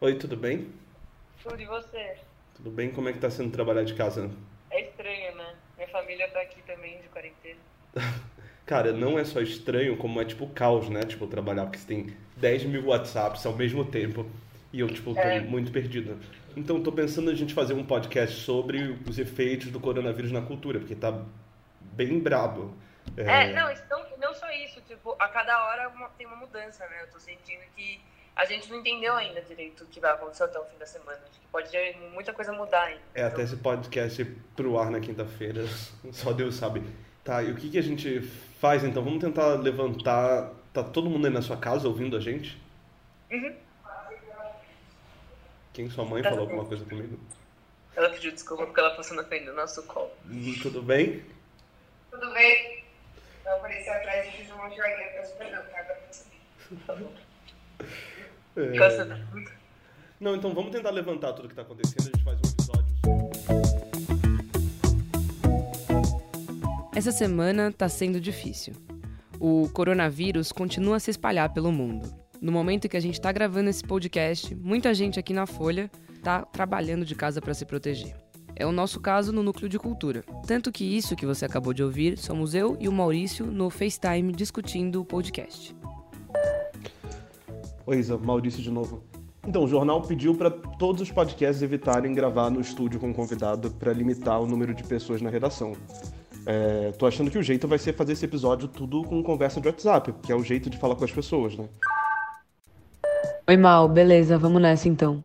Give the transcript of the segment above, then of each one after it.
Oi, tudo bem? Tudo e você? Tudo bem? Como é que tá sendo trabalhar de casa? É estranho, né? Minha família tá aqui também de quarentena. Cara, não é só estranho, como é tipo caos, né? Tipo, trabalhar, porque você tem 10 mil WhatsApps ao mesmo tempo e eu, tipo, tô É. muito perdido. Então, tô pensando a gente fazer um podcast sobre os efeitos do coronavírus na cultura, porque tá bem brabo. É, não, isso não, não só isso, tipo, a cada hora uma- tem uma mudança, né? Eu tô sentindo que a gente não entendeu ainda direito o que vai acontecer até o fim da semana. Acho que pode ter muita coisa mudar ainda. É, até esse podcast pro ar na quinta-feira, só Deus sabe. Tá, e o que que a gente faz então? Vamos tentar levantar. Tá todo mundo aí na sua casa ouvindo a gente? Uhum. Quem sua mãe Tá falou alguma coisa comigo? Ela pediu desculpa porque ela passou na frente do nosso colo. Hum, Tudo bem? Tudo bem? Eu apareci atrás e fiz uma joguinha, peço perdão, cara, pra você. É, Cansa Não, então vamos tentar levantar tudo que tá acontecendo. A gente faz um episódio. Essa semana tá sendo difícil. O coronavírus continua a se espalhar pelo mundo. No momento que a gente tá gravando esse podcast, muita gente aqui na Folha tá trabalhando de casa para se proteger. É o nosso caso no Núcleo de Cultura. Tanto que isso que você acabou de ouvir somos eu e o Maurício no FaceTime discutindo o podcast. Oi, Isa, Maurício de novo. Então, o jornal pediu para todos os podcasts evitarem gravar no estúdio com convidado para limitar o número de pessoas na redação. É, tô achando que o jeito vai ser fazer esse episódio tudo com conversa de WhatsApp, que é o jeito de falar com as pessoas, né? Oi, Mal, beleza, vamos nessa então.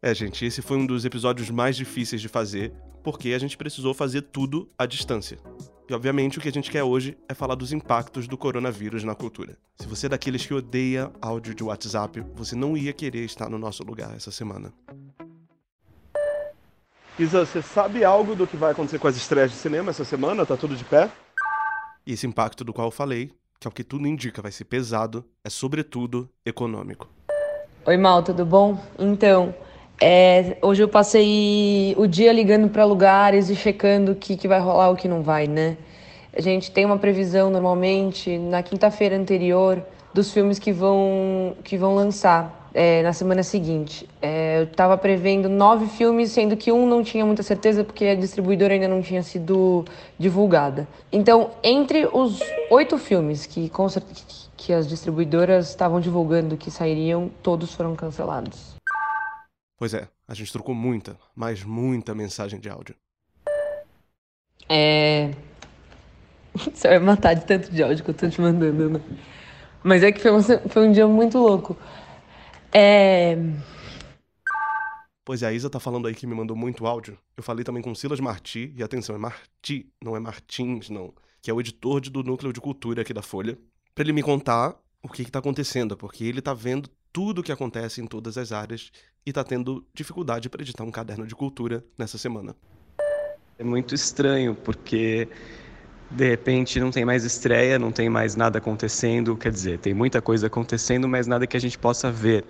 É, gente, esse foi um dos episódios mais difíceis de fazer, porque a gente precisou fazer tudo à distância. E obviamente o que a gente quer hoje é falar dos impactos do coronavírus na cultura. Se você é daqueles que odeia áudio de WhatsApp, você não ia querer estar no nosso lugar essa semana. Isa, você sabe algo do que vai acontecer com as estreias de cinema essa semana? Tá tudo de pé? E esse impacto do qual eu falei, que é o que tudo indica, vai ser pesado, é sobretudo econômico. Oi, Mal, tudo bom? Então, é, hoje eu passei o dia ligando para lugares e checando o que, que vai rolar o que não vai, né? A gente tem uma previsão normalmente na quinta-feira anterior dos filmes que vão, que vão lançar é, na semana seguinte. É, eu estava prevendo nove filmes, sendo que um não tinha muita certeza porque a distribuidora ainda não tinha sido divulgada. Então, entre os oito filmes que, que as distribuidoras estavam divulgando que sairiam, todos foram cancelados. Pois é, a gente trocou muita, mas muita mensagem de áudio. É. Você vai matar de tanto de áudio que eu tô te mandando, né? Mas é que foi, uma- foi um dia muito louco. É. Pois é, a Isa tá falando aí que me mandou muito áudio. Eu falei também com o Silas Marti, e atenção, é Marti, não é Martins, não. Que é o editor do Núcleo de Cultura aqui da Folha, pra ele me contar o que que tá acontecendo, porque ele tá vendo tudo o que acontece em todas as áreas e tá tendo dificuldade pra editar um caderno de cultura nessa semana. É muito estranho, porque de repente não tem mais estreia, não tem mais nada acontecendo. Quer dizer, tem muita coisa acontecendo, mas nada que a gente possa ver.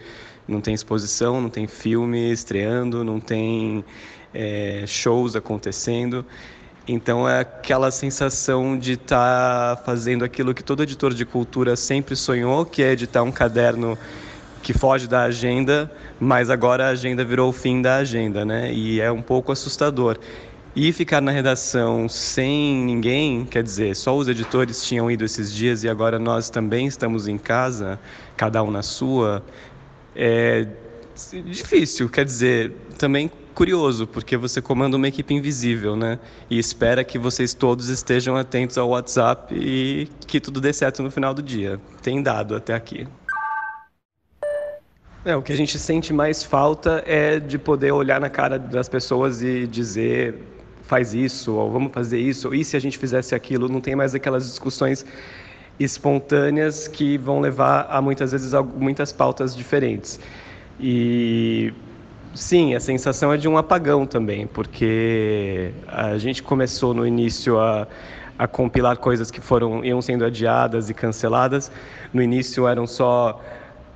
Não tem exposição, não tem filme estreando, não tem é, shows acontecendo. Então é aquela sensação de estar fazendo aquilo que todo editor de cultura sempre sonhou, que é editar um caderno que foge da agenda, mas agora a agenda virou o fim da agenda, né? E é um pouco assustador. E ficar na redação sem ninguém, quer dizer, só os editores tinham ido esses dias e agora nós também estamos em casa, cada um na sua, é difícil, quer dizer, também curioso, porque você comanda uma equipe invisível, né? E espera que vocês todos estejam atentos ao WhatsApp e que tudo dê certo no final do dia. Tem dado até aqui. É, o que a gente sente mais falta é de poder olhar na cara das pessoas e dizer faz isso, ou vamos fazer isso, ou e se a gente fizesse aquilo? Não tem mais aquelas discussões espontâneas que vão levar a muitas vezes a muitas pautas diferentes. E sim, a sensação é de um apagão também, porque a gente começou no início a, a compilar coisas que foram iam sendo adiadas e canceladas. No início eram só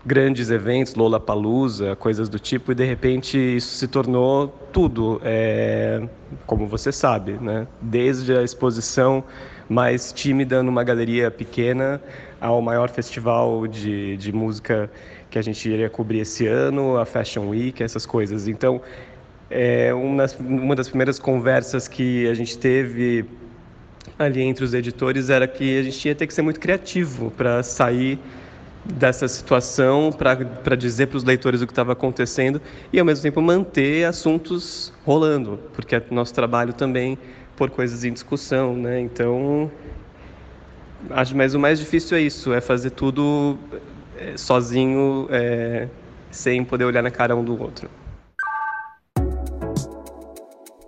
grandes eventos, Lollapalooza, coisas do tipo, e de repente isso se tornou tudo, é, como você sabe, né? Desde a exposição mais tímida numa galeria pequena ao maior festival de, de música que a gente iria cobrir esse ano, a Fashion Week, essas coisas. Então, é, uma, uma das primeiras conversas que a gente teve ali entre os editores era que a gente ia ter que ser muito criativo para sair dessa situação, para dizer para os leitores o que estava acontecendo e, ao mesmo tempo, manter assuntos rolando, porque é nosso trabalho também por coisas em discussão, né? Então, acho, mas o mais difícil é isso, é fazer tudo é, sozinho, é, sem poder olhar na cara um do outro.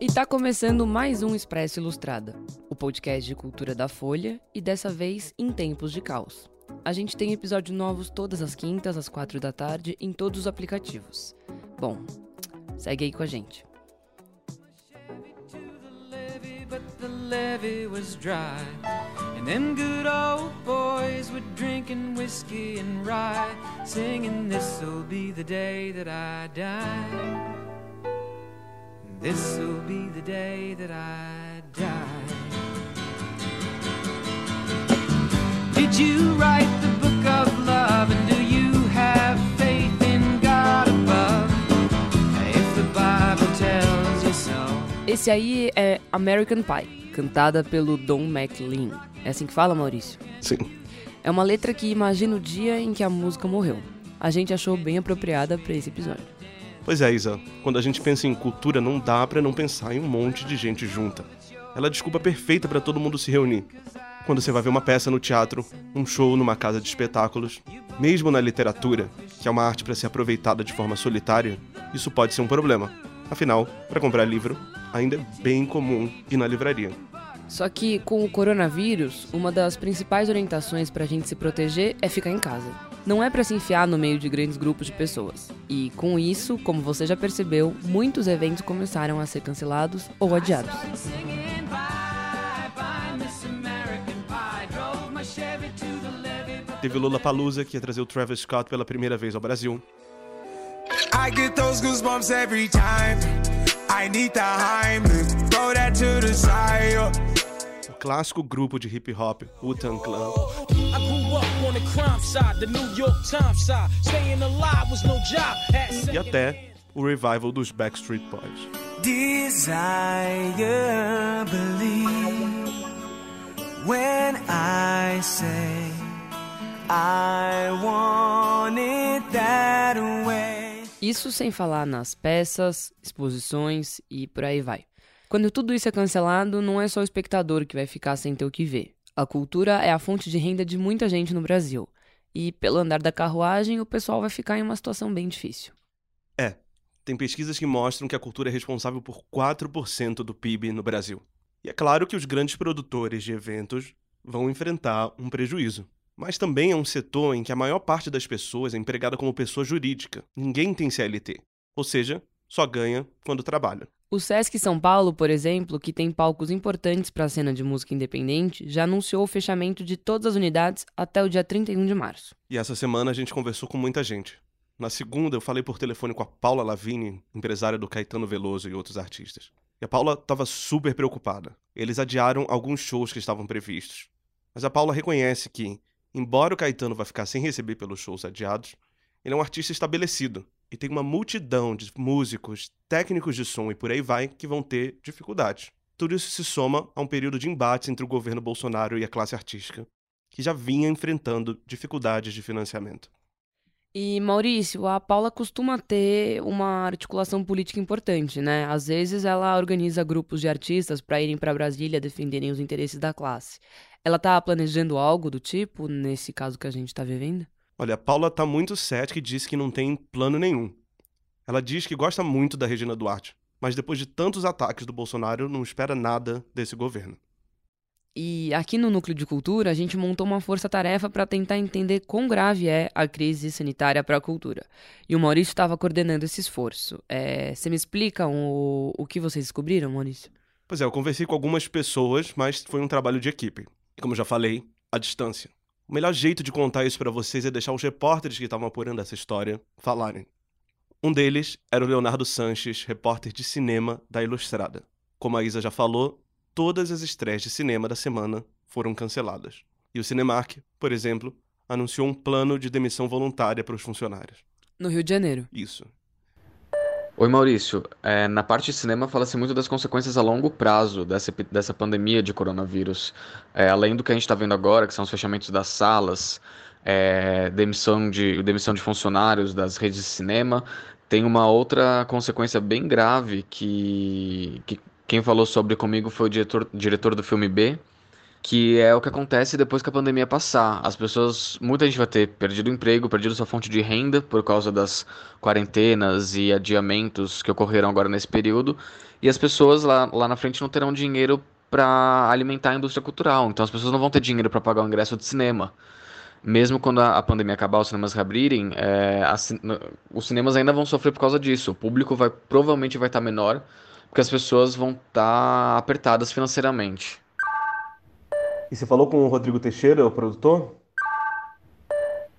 E tá começando mais um Expresso Ilustrada, o podcast de cultura da Folha e dessa vez em tempos de caos. A gente tem episódios novos todas as quintas, às quatro da tarde, em todos os aplicativos. Bom, segue aí com a gente. And them good old boys were drinking whiskey and rye, singing, This'll be the day that I die. This'll be the day that I die. Esse aí é American Pie, cantada pelo Don McLean. É assim que fala, Maurício? Sim. É uma letra que imagina o dia em que a música morreu. A gente achou bem apropriada para esse episódio. Pois é, Isa. Quando a gente pensa em cultura, não dá para não pensar em um monte de gente junta. Ela é a desculpa perfeita para todo mundo se reunir. Quando você vai ver uma peça no teatro, um show numa casa de espetáculos, mesmo na literatura, que é uma arte para ser aproveitada de forma solitária, isso pode ser um problema. Afinal, para comprar livro, ainda é bem comum ir na livraria. Só que com o coronavírus, uma das principais orientações para a gente se proteger é ficar em casa. Não é para se enfiar no meio de grandes grupos de pessoas. E com isso, como você já percebeu, muitos eventos começaram a ser cancelados ou adiados. Teve o Lula Palusa que ia trazer o Travis Scott pela primeira vez ao Brasil. I get those goosebumps every time. I need the Heimlich, throw that to the side clássico grupo de hip hop, Wu-Tang Clan. E até o revival dos Backstreet Boys. Desire, believe when I say Isso sem falar nas peças, exposições e por aí vai. Quando tudo isso é cancelado, não é só o espectador que vai ficar sem ter o que ver. A cultura é a fonte de renda de muita gente no Brasil. E, pelo andar da carruagem, o pessoal vai ficar em uma situação bem difícil. É. Tem pesquisas que mostram que a cultura é responsável por 4% do PIB no Brasil. E é claro que os grandes produtores de eventos vão enfrentar um prejuízo. Mas também é um setor em que a maior parte das pessoas é empregada como pessoa jurídica. Ninguém tem CLT. Ou seja, só ganha quando trabalha. O Sesc São Paulo, por exemplo, que tem palcos importantes para a cena de música independente, já anunciou o fechamento de todas as unidades até o dia 31 de março. E essa semana a gente conversou com muita gente. Na segunda, eu falei por telefone com a Paula Lavini, empresária do Caetano Veloso e outros artistas. E a Paula estava super preocupada. Eles adiaram alguns shows que estavam previstos. Mas a Paula reconhece que, embora o Caetano vá ficar sem receber pelos shows adiados, ele é um artista estabelecido e tem uma multidão de músicos, técnicos de som e por aí vai que vão ter dificuldades. Tudo isso se soma a um período de embates entre o governo Bolsonaro e a classe artística, que já vinha enfrentando dificuldades de financiamento. E Maurício, a Paula costuma ter uma articulação política importante, né? Às vezes ela organiza grupos de artistas para irem para Brasília defenderem os interesses da classe. Ela está planejando algo do tipo nesse caso que a gente está vivendo? Olha, a Paula tá muito cética e disse que não tem plano nenhum. Ela diz que gosta muito da Regina Duarte, mas depois de tantos ataques do Bolsonaro, não espera nada desse governo. E aqui no Núcleo de Cultura, a gente montou uma força-tarefa para tentar entender quão grave é a crise sanitária para a cultura. E o Maurício estava coordenando esse esforço. É, você me explica o, o que vocês descobriram, Maurício? Pois é, eu conversei com algumas pessoas, mas foi um trabalho de equipe. E como já falei, à distância. O melhor jeito de contar isso para vocês é deixar os repórteres que estavam apurando essa história falarem. Um deles era o Leonardo Sanches, repórter de cinema da Ilustrada. Como a Isa já falou, todas as estreias de cinema da semana foram canceladas. E o Cinemark, por exemplo, anunciou um plano de demissão voluntária para os funcionários. No Rio de Janeiro. Isso. Oi Maurício, é, na parte de cinema fala-se muito das consequências a longo prazo dessa, dessa pandemia de coronavírus. É, além do que a gente está vendo agora, que são os fechamentos das salas, é, demissão, de, demissão de funcionários das redes de cinema, tem uma outra consequência bem grave que, que quem falou sobre comigo foi o diretor, diretor do filme B, que é o que acontece depois que a pandemia passar. As pessoas, muita gente vai ter perdido o emprego, perdido sua fonte de renda por causa das quarentenas e adiamentos que ocorreram agora nesse período, e as pessoas lá, lá na frente não terão dinheiro para alimentar a indústria cultural. Então as pessoas não vão ter dinheiro para pagar o ingresso de cinema. Mesmo quando a, pandemia acabar, os cinemas reabrirem, é, a, os cinemas ainda vão sofrer por causa disso. O público vai provavelmente vai estar menor, porque as pessoas vão estar apertadas financeiramente. E você falou com o Rodrigo Teixeira, o produtor?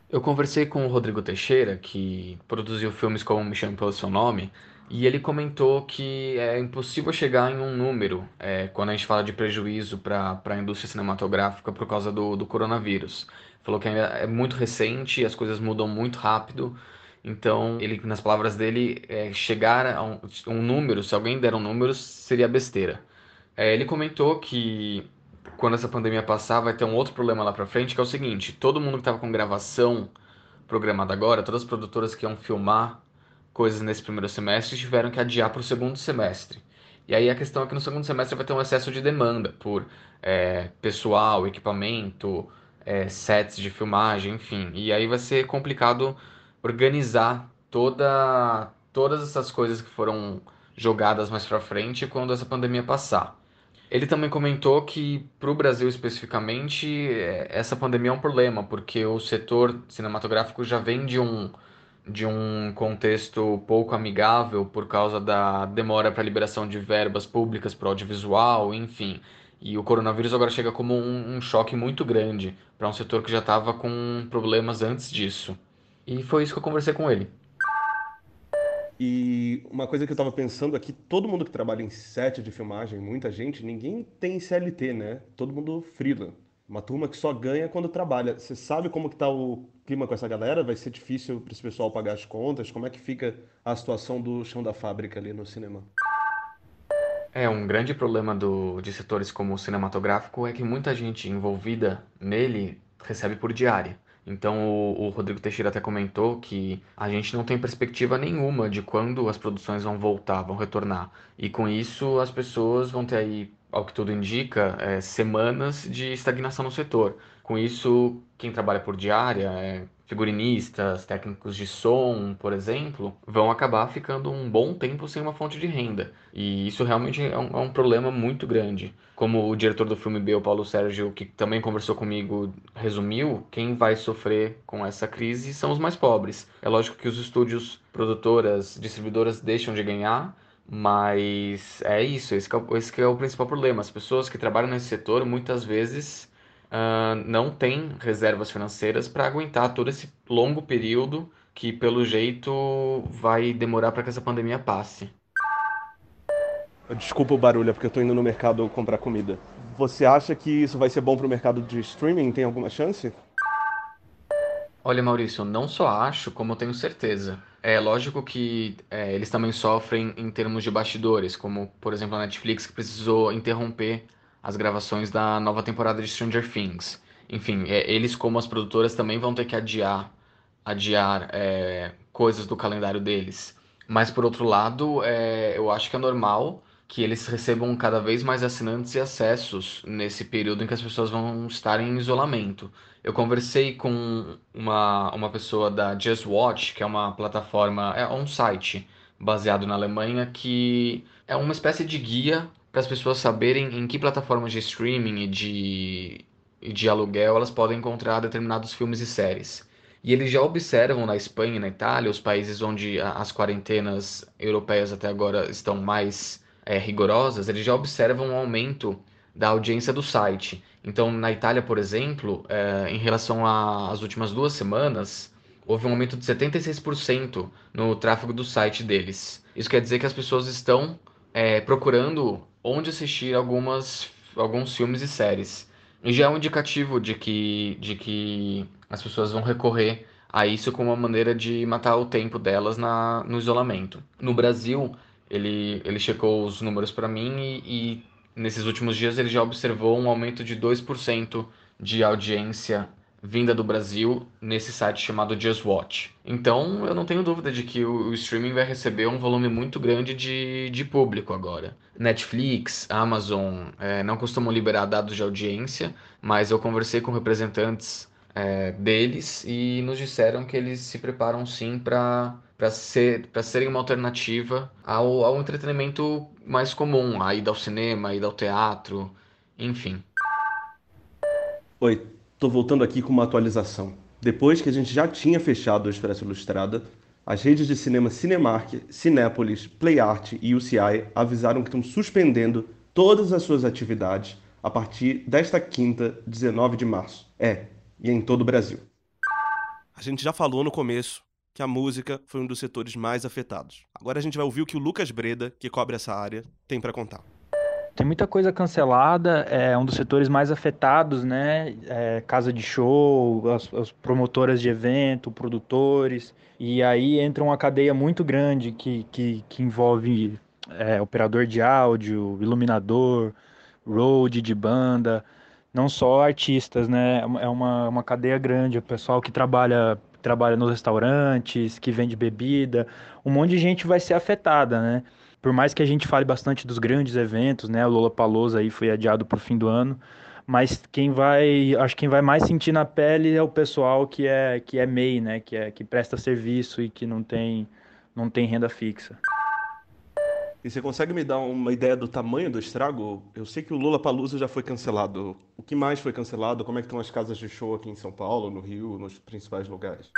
Eu conversei com o Rodrigo Teixeira, que produziu filmes como Me Chame Pelo Seu Nome, e ele comentou que é impossível chegar em um número é, quando a gente fala de prejuízo para a indústria cinematográfica por causa do, do coronavírus. Falou que ainda é muito recente, as coisas mudam muito rápido, então ele, nas palavras dele, é, chegar a um, um, número, se alguém der um número, seria besteira. É, ele comentou que quando essa pandemia passar, vai ter um outro problema lá pra frente, que é o seguinte: todo mundo que tava com gravação programada agora, todas as produtoras que iam filmar coisas nesse primeiro semestre tiveram que adiar para o segundo semestre. E aí a questão é que no segundo semestre vai ter um excesso de demanda por é, pessoal, equipamento, é, sets de filmagem, enfim. E aí vai ser complicado organizar toda, todas essas coisas que foram jogadas mais para frente quando essa pandemia passar. Ele também comentou que, para o Brasil especificamente, é, essa pandemia é um problema, porque o setor cinematográfico já vem de um, de um contexto pouco amigável por causa da demora para liberação de verbas públicas para audiovisual, enfim. E o coronavírus agora chega como um, um choque muito grande para um setor que já estava com problemas antes disso. E foi isso que eu conversei com ele. E uma coisa que eu tava pensando aqui, todo mundo que trabalha em set de filmagem, muita gente, ninguém tem CLT, né? Todo mundo frila. Uma turma que só ganha quando trabalha. Você sabe como que tá o clima com essa galera? Vai ser difícil para esse pessoal pagar as contas? Como é que fica a situação do chão da fábrica ali no cinema? É, um grande problema do, de setores como o cinematográfico é que muita gente envolvida nele recebe por diária. Então o, o, Rodrigo Teixeira até comentou que a gente não tem perspectiva nenhuma de quando as produções vão voltar, vão retornar. E com isso as pessoas vão ter aí, ao que tudo indica, é, semanas de estagnação no setor. Com isso, quem trabalha por diária, é, figurinistas, técnicos de som, por exemplo, vão acabar ficando um bom tempo sem uma fonte de renda. E isso realmente é um, é um, problema muito grande. Como o diretor do filme B, o Paulo Sérgio, que também conversou comigo, resumiu, quem vai sofrer com essa crise são os mais pobres. É lógico que os estúdios, produtoras, distribuidoras deixam de ganhar, mas é isso, esse é, esse é o principal problema. As pessoas que trabalham nesse setor muitas vezes uh, não tem reservas financeiras para aguentar todo esse longo período que, pelo jeito, vai demorar para que essa pandemia passe. Desculpa o barulho, é porque eu estou indo no mercado comprar comida. Você acha que isso vai ser bom para o mercado de streaming? Tem alguma chance? Olha, Maurício, não só acho, como tenho certeza. É lógico que é, eles também sofrem em termos de bastidores, como, por exemplo, a Netflix, que precisou interromper as gravações da nova temporada de Stranger Things. Enfim, é, eles como as produtoras também vão ter que adiar, adiar é, coisas do calendário deles. Mas por outro lado, é, eu acho que é normal que eles recebam cada vez mais assinantes e acessos nesse período em que as pessoas vão estar em isolamento. Eu conversei com uma, uma pessoa da Just Watch, que é uma plataforma, é um site baseado na Alemanha, que é uma espécie de guia para as pessoas saberem em que plataformas de streaming e de, e de aluguel elas podem encontrar determinados filmes e séries. E eles já observam na Espanha e na Itália, os países onde as quarentenas europeias até agora estão mais é, rigorosas, eles já observam um aumento da audiência do site. Então, na Itália, por exemplo, é, em relação às últimas duas semanas, houve um aumento de 76% no tráfego do site deles. Isso quer dizer que as pessoas estão é, procurando onde assistir algumas, alguns filmes e séries. E já é um indicativo de que, de que as pessoas vão recorrer a isso como uma maneira de matar o tempo delas na, no isolamento. No Brasil, ele, ele checou os números para mim e, e nesses últimos dias ele já observou um aumento de 2% de audiência vinda do Brasil nesse site chamado Just Watch. Então eu não tenho dúvida de que o, streaming vai receber um volume muito grande de, de público agora. Netflix, Amazon é, não costumam liberar dados de audiência, mas eu conversei com representantes é, deles e nos disseram que eles se preparam sim para para ser, serem uma alternativa ao, ao entretenimento mais comum, a ida ao cinema, a ida ao teatro, enfim. Oi, tô voltando aqui com uma atualização. Depois que a gente já tinha fechado o Expresso Ilustrada, as redes de cinema Cinemark, Cinépolis, PlayArt e UCI avisaram que estão suspendendo todas as suas atividades a partir desta quinta, 19 de março. É, e em todo o Brasil. A gente já falou no começo que a música foi um dos setores mais afetados. Agora a gente vai ouvir o que o Lucas Breda, que cobre essa área, tem para contar. Tem muita coisa cancelada, é um dos setores mais afetados, né? É, casa de show, as, as, promotoras de evento, produtores, e aí entra uma cadeia muito grande que, que, que envolve é, operador de áudio, iluminador, road de banda, não só artistas, né? É uma, uma cadeia grande, o pessoal que trabalha trabalha nos restaurantes, que vende bebida, um monte de gente vai ser afetada, né? Por mais que a gente fale bastante dos grandes eventos, né? O Lollapalooza aí foi adiado para o fim do ano, mas quem vai, acho que quem vai mais sentir na pele é o pessoal que é que é MEI, né? Que é que presta serviço e que não tem não tem renda fixa. E você consegue me dar uma ideia do tamanho do estrago? Eu sei que o Lula Palusa já foi cancelado. O que mais foi cancelado? Como é que estão as casas de show aqui em São Paulo, no Rio, nos principais lugares?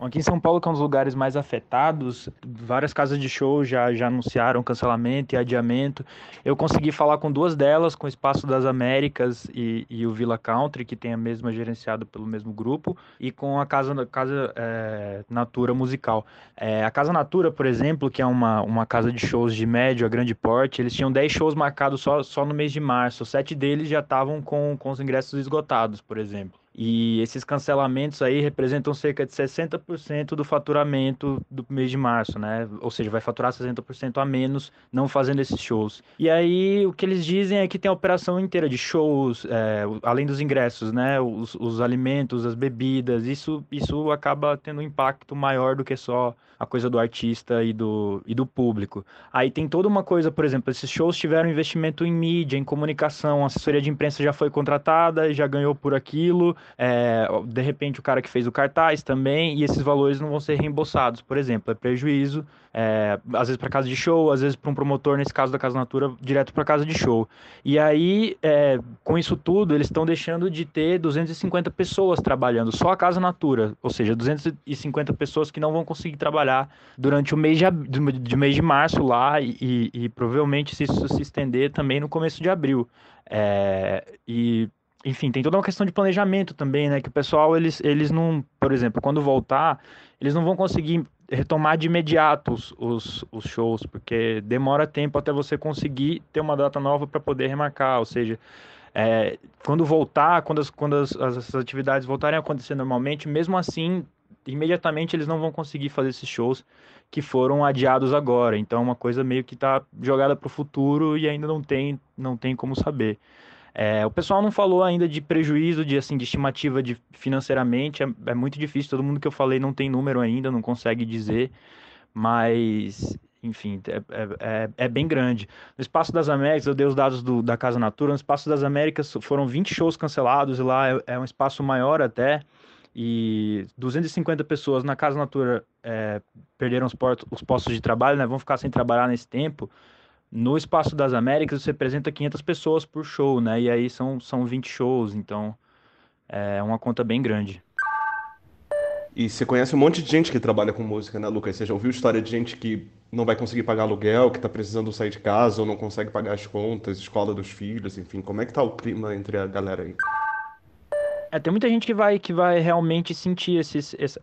Aqui em São Paulo, que é um dos lugares mais afetados, várias casas de show já, já anunciaram cancelamento e adiamento. Eu consegui falar com duas delas, com o Espaço das Américas e, e o Villa Country, que tem a mesma gerenciado pelo mesmo grupo, e com a Casa, casa é, Natura Musical. É, a Casa Natura, por exemplo, que é uma, uma casa de shows de médio a grande porte, eles tinham 10 shows marcados só, só no mês de março. Sete deles já estavam com, com os ingressos esgotados, por exemplo. E esses cancelamentos aí representam cerca de 60% do faturamento do mês de março, né? Ou seja, vai faturar 60% a menos não fazendo esses shows. E aí o que eles dizem é que tem a operação inteira de shows, é, além dos ingressos, né? Os, os alimentos, as bebidas, isso, isso acaba tendo um impacto maior do que só a coisa do artista e do, e do público. Aí tem toda uma coisa, por exemplo, esses shows tiveram investimento em mídia, em comunicação, a assessoria de imprensa já foi contratada, já ganhou por aquilo, é, de repente o cara que fez o cartaz também, e esses valores não vão ser reembolsados, por exemplo, é prejuízo, é, às vezes para casa de show, às vezes para um promotor, nesse caso da Casa Natura, direto para casa de show. E aí, é, com isso tudo, eles estão deixando de ter 250 pessoas trabalhando, só a Casa Natura, ou seja, 250 pessoas que não vão conseguir trabalhar durante o mês de, de mês de março lá e, e, e provavelmente se isso se estender também no começo de abril. É, e enfim, tem toda uma questão de planejamento também, né? Que o pessoal, eles, eles não, por exemplo, quando voltar, eles não vão conseguir retomar de imediato os, os, os shows, porque demora tempo até você conseguir ter uma data nova para poder remarcar, ou seja, é, quando voltar, quando, as, quando as, as atividades voltarem a acontecer normalmente, mesmo assim, imediatamente eles não vão conseguir fazer esses shows que foram adiados agora. Então, é uma coisa meio que está jogada para o futuro e ainda não tem, não tem como saber. É, o pessoal não falou ainda de prejuízo, de, assim, de estimativa de financeiramente, é, é, muito difícil, todo mundo que eu falei não tem número ainda, não consegue dizer, mas, enfim, é, é, é, é bem grande. No Espaço das Américas, eu dei os dados do, da Casa Natura, no Espaço das Américas foram 20 shows cancelados, e lá é, é um espaço maior até, e 250 pessoas na Casa Natura perderam os, os postos de trabalho, né, vão ficar sem trabalhar nesse tempo, no Espaço das Américas você apresenta 500 pessoas por show, né? E aí são, são 20 shows, então é uma conta bem grande. E você conhece um monte de gente que trabalha com música, né, Lucas? Você já ouviu história de gente que não vai conseguir pagar aluguel, que tá precisando sair de casa ou não consegue pagar as contas, escola dos filhos, enfim. Como é que tá o clima entre a galera aí? É, tem muita gente que vai, que vai realmente sentir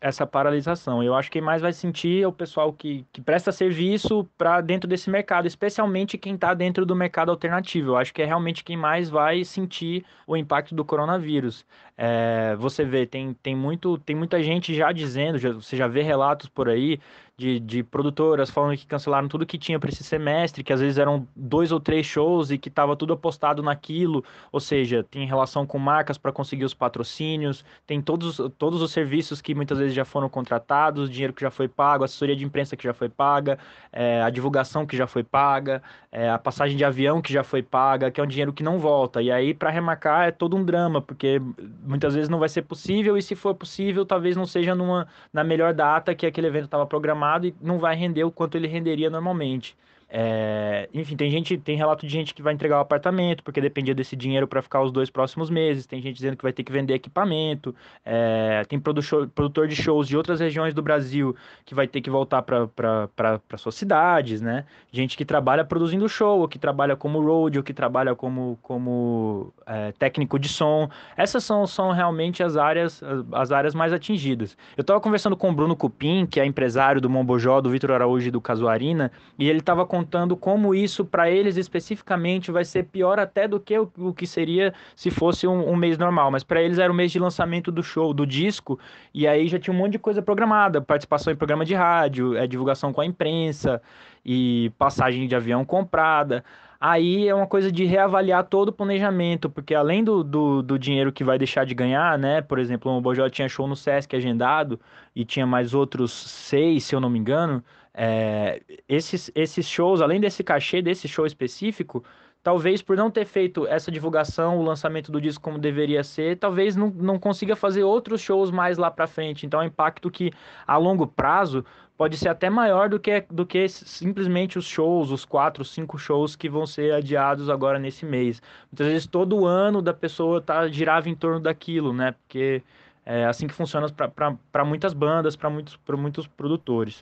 essa paralisação. Eu acho que mais vai sentir é o pessoal que, que presta serviço para dentro desse mercado, especialmente quem está dentro do mercado alternativo. Eu acho que é realmente quem mais vai sentir o impacto do coronavírus. É, você vê, tem, tem, muito, tem muita gente já dizendo, já, você já vê relatos por aí de, de produtoras falando que cancelaram tudo que tinha para esse semestre, que às vezes eram dois ou três shows e que estava tudo apostado naquilo, ou seja, tem relação com marcas para conseguir os patrocínios, tem todos, todos os serviços que muitas vezes já foram contratados, dinheiro que já foi pago, assessoria de imprensa que já foi paga, é, a divulgação que já foi paga, é, a passagem de avião que já foi paga, que é um dinheiro que não volta. E aí, para remarcar, é todo um drama, porque muitas vezes não vai ser possível, e se for possível, talvez não seja numa, na melhor data que aquele evento estava programado e não vai render o quanto ele renderia normalmente. É, enfim, tem gente, tem relato de gente que vai entregar o apartamento porque dependia desse dinheiro para ficar os dois próximos meses. Tem gente dizendo que vai ter que vender equipamento. É, tem produtor de shows de outras regiões do Brasil que vai ter que voltar para suas cidades, né? Gente que trabalha produzindo show, ou que trabalha como road, ou que trabalha como, como é, técnico de som. Essas são, são realmente as áreas, as áreas mais atingidas. Eu estava conversando com o Bruno Cupim, que é empresário do Mombojó, do Vitor Araújo e do Casuarina, e ele estava contando como isso para eles especificamente vai ser pior até do que o, o que seria se fosse um, um mês normal. Mas para eles era o mês de lançamento do show, do disco, e aí já tinha um monte de coisa programada, participação em programa de rádio, é, divulgação com a imprensa e passagem de avião comprada. Aí é uma coisa de reavaliar todo o planejamento, porque além do, do, do dinheiro que vai deixar de ganhar, né? Por exemplo, o Bojó tinha show no Sesc agendado e tinha mais outros seis, se eu não me engano. É, esses, esses shows, além desse cachê, desse show específico, talvez por não ter feito essa divulgação, o lançamento do disco como deveria ser, talvez não, não consiga fazer outros shows mais lá para frente. Então, é um impacto que a longo prazo pode ser até maior do que, do que simplesmente os shows, os quatro, cinco shows que vão ser adiados agora nesse mês. Muitas vezes todo ano da pessoa tá, girava em torno daquilo, né? Porque é assim que funciona para muitas bandas, para muitos, muitos produtores.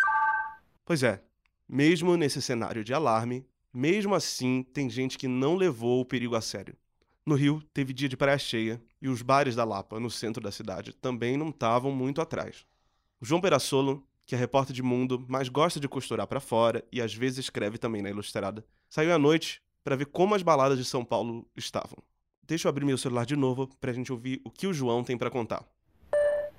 Pois é, mesmo nesse cenário de alarme, mesmo assim tem gente que não levou o perigo a sério. No Rio, teve dia de praia cheia e os bares da Lapa, no centro da cidade, também não estavam muito atrás. O João Perassolo, que é repórter de mundo, mas gosta de costurar para fora e às vezes escreve também na Ilustrada, saiu à noite para ver como as baladas de São Paulo estavam. Deixa eu abrir meu celular de novo para a gente ouvir o que o João tem para contar.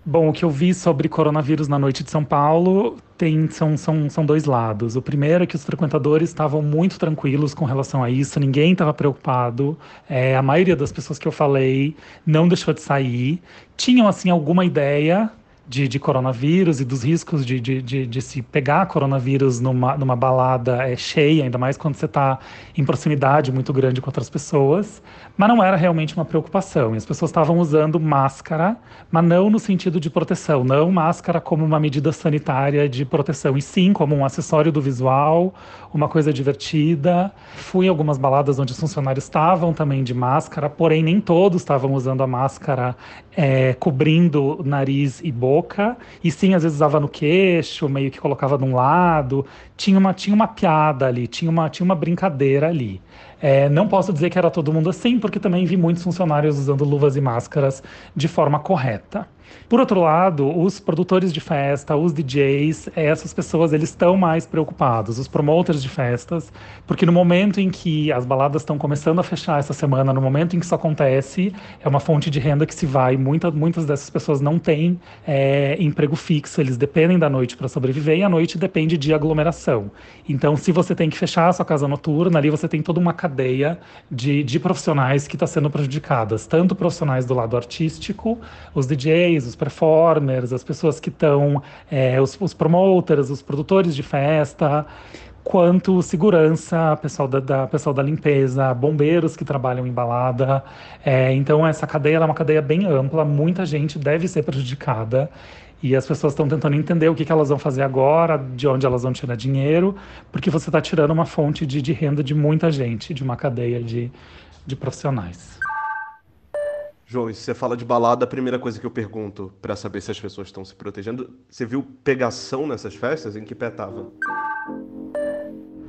Bom, o que eu vi sobre coronavírus na noite de São Paulo tem, são, são, são dois lados. O primeiro é que os frequentadores estavam muito tranquilos com relação a isso, ninguém estava preocupado. É, a maioria das pessoas que eu falei não deixou de sair. Tinham, assim, alguma ideia de, de, coronavírus e dos riscos de, de, de, de se pegar coronavírus numa, numa balada é, cheia, ainda mais quando você está em proximidade muito grande com outras pessoas, mas não era realmente uma preocupação. E as pessoas estavam usando máscara, mas não no sentido de proteção, não máscara como uma medida sanitária de proteção, e sim como um acessório do visual, uma coisa divertida. Fui em algumas baladas onde os funcionários estavam também de máscara, porém nem todos estavam usando a máscara é, cobrindo nariz e boca boca, e sim, às vezes usava no queixo, meio que colocava de um lado. Tinha uma, tinha uma piada ali, tinha uma, tinha uma brincadeira ali. É, não posso dizer que era todo mundo assim, porque também vi muitos funcionários usando luvas e máscaras de forma correta. Por outro lado, os produtores de festa, os DJs, essas pessoas eles estão mais preocupados, os promoters de festas, porque no momento em que as baladas estão começando a fechar essa semana, no momento em que isso acontece, é uma fonte de renda que se vai. Muita, muitas dessas pessoas não têm é, emprego fixo, eles dependem da noite para sobreviver e a noite depende de aglomeração. Então, se você tem que fechar a sua casa noturna, ali você tem toda uma cadeia de, de profissionais que está sendo prejudicadas, tanto profissionais do lado artístico, os DJs, os performers, as pessoas que estão, é, os, os promoters, os produtores de festa, quanto segurança, pessoal da, da, pessoal da limpeza, bombeiros que trabalham em balada. É, então, essa cadeia é uma cadeia bem ampla, muita gente deve ser prejudicada. E as pessoas estão tentando entender o que, que elas vão fazer agora, de onde elas vão tirar dinheiro, porque você está tirando uma fonte de, de renda de muita gente, de uma cadeia de, de profissionais. João, e se você fala de balada, a primeira coisa que eu pergunto para saber se as pessoas estão se protegendo, você viu pegação nessas festas? Em que pé tava?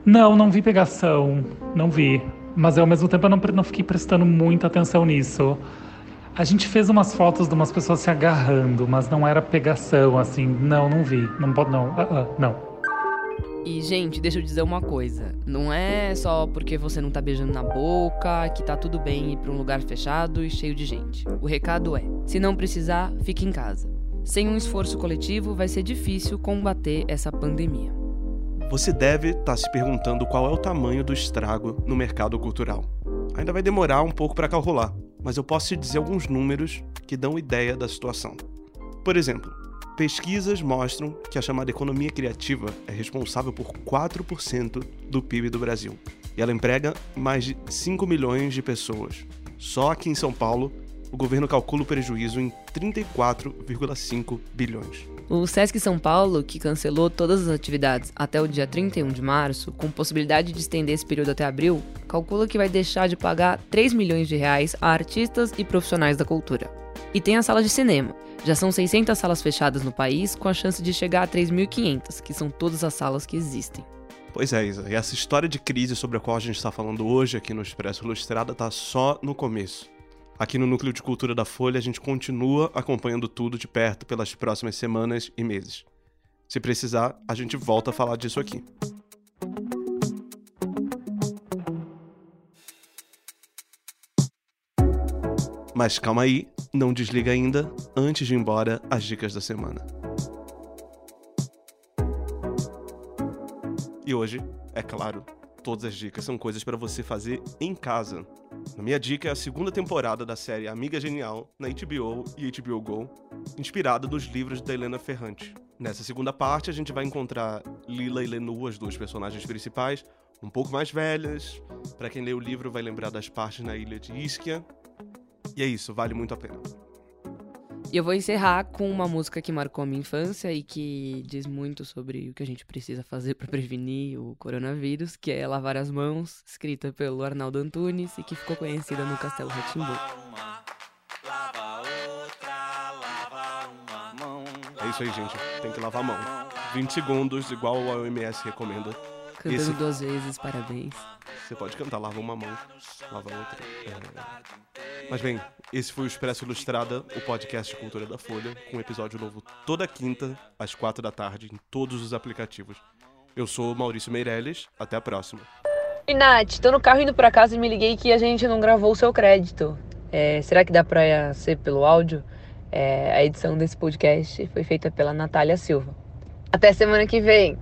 Não, não vi pegação, não vi. Mas ao mesmo tempo eu não, não fiquei prestando muita atenção nisso. A gente fez umas fotos de umas pessoas se agarrando, mas não era pegação, assim. Não, não vi. Não pode, não. Uh, uh, não. E, gente, deixa eu dizer uma coisa. Não é só porque você não tá beijando na boca que tá tudo bem ir pra um lugar fechado e cheio de gente. O recado é: se não precisar, fique em casa. Sem um esforço coletivo, vai ser difícil combater essa pandemia. Você deve estar tá se perguntando qual é o tamanho do estrago no mercado cultural. Ainda vai demorar um pouco para calcular, mas eu posso te dizer alguns números que dão ideia da situação. Por exemplo, Pesquisas mostram que a chamada economia criativa é responsável por 4% do PIB do Brasil. E ela emprega mais de 5 milhões de pessoas. Só aqui em São Paulo, o governo calcula o prejuízo em 34,5 bilhões. O SESC São Paulo, que cancelou todas as atividades até o dia 31 de março, com possibilidade de estender esse período até abril, calcula que vai deixar de pagar 3 milhões de reais a artistas e profissionais da cultura. E tem a sala de cinema, já são 600 salas fechadas no país, com a chance de chegar a 3.500, que são todas as salas que existem. Pois é, Isa. E essa história de crise sobre a qual a gente está falando hoje aqui no Expresso Ilustrada está só no começo. Aqui no Núcleo de Cultura da Folha, a gente continua acompanhando tudo de perto pelas próximas semanas e meses. Se precisar, a gente volta a falar disso aqui. Mas calma aí, não desliga ainda, antes de ir embora, as dicas da semana. E hoje, é claro, todas as dicas são coisas para você fazer em casa. A minha dica é a segunda temporada da série Amiga Genial na HBO e HBO Go, inspirada nos livros da Helena Ferrante. Nessa segunda parte, a gente vai encontrar Lila e Lenu, as duas personagens principais, um pouco mais velhas. Para quem lê o livro, vai lembrar das partes na ilha de Ischia, e é isso, vale muito a pena. E eu vou encerrar com uma música que marcou a minha infância e que diz muito sobre o que a gente precisa fazer para prevenir o coronavírus, que é Lavar as Mãos, escrita pelo Arnaldo Antunes e que ficou conhecida no Castelo Ratimbu. É isso aí, gente. Tem que lavar a mão. 20 segundos, igual a OMS recomenda. Cantando Esse... duas vezes, parabéns. Você pode cantar, lava uma mão, lava outra. É... Mas bem, esse foi o Expresso Ilustrada, o podcast de cultura da Folha, com episódio novo toda quinta, às quatro da tarde, em todos os aplicativos. Eu sou Maurício Meirelles, até a próxima. E Nath, tô no carro indo pra casa e me liguei que a gente não gravou o seu crédito. É, será que dá pra ser pelo áudio? É, a edição desse podcast foi feita pela Natália Silva. Até semana que vem!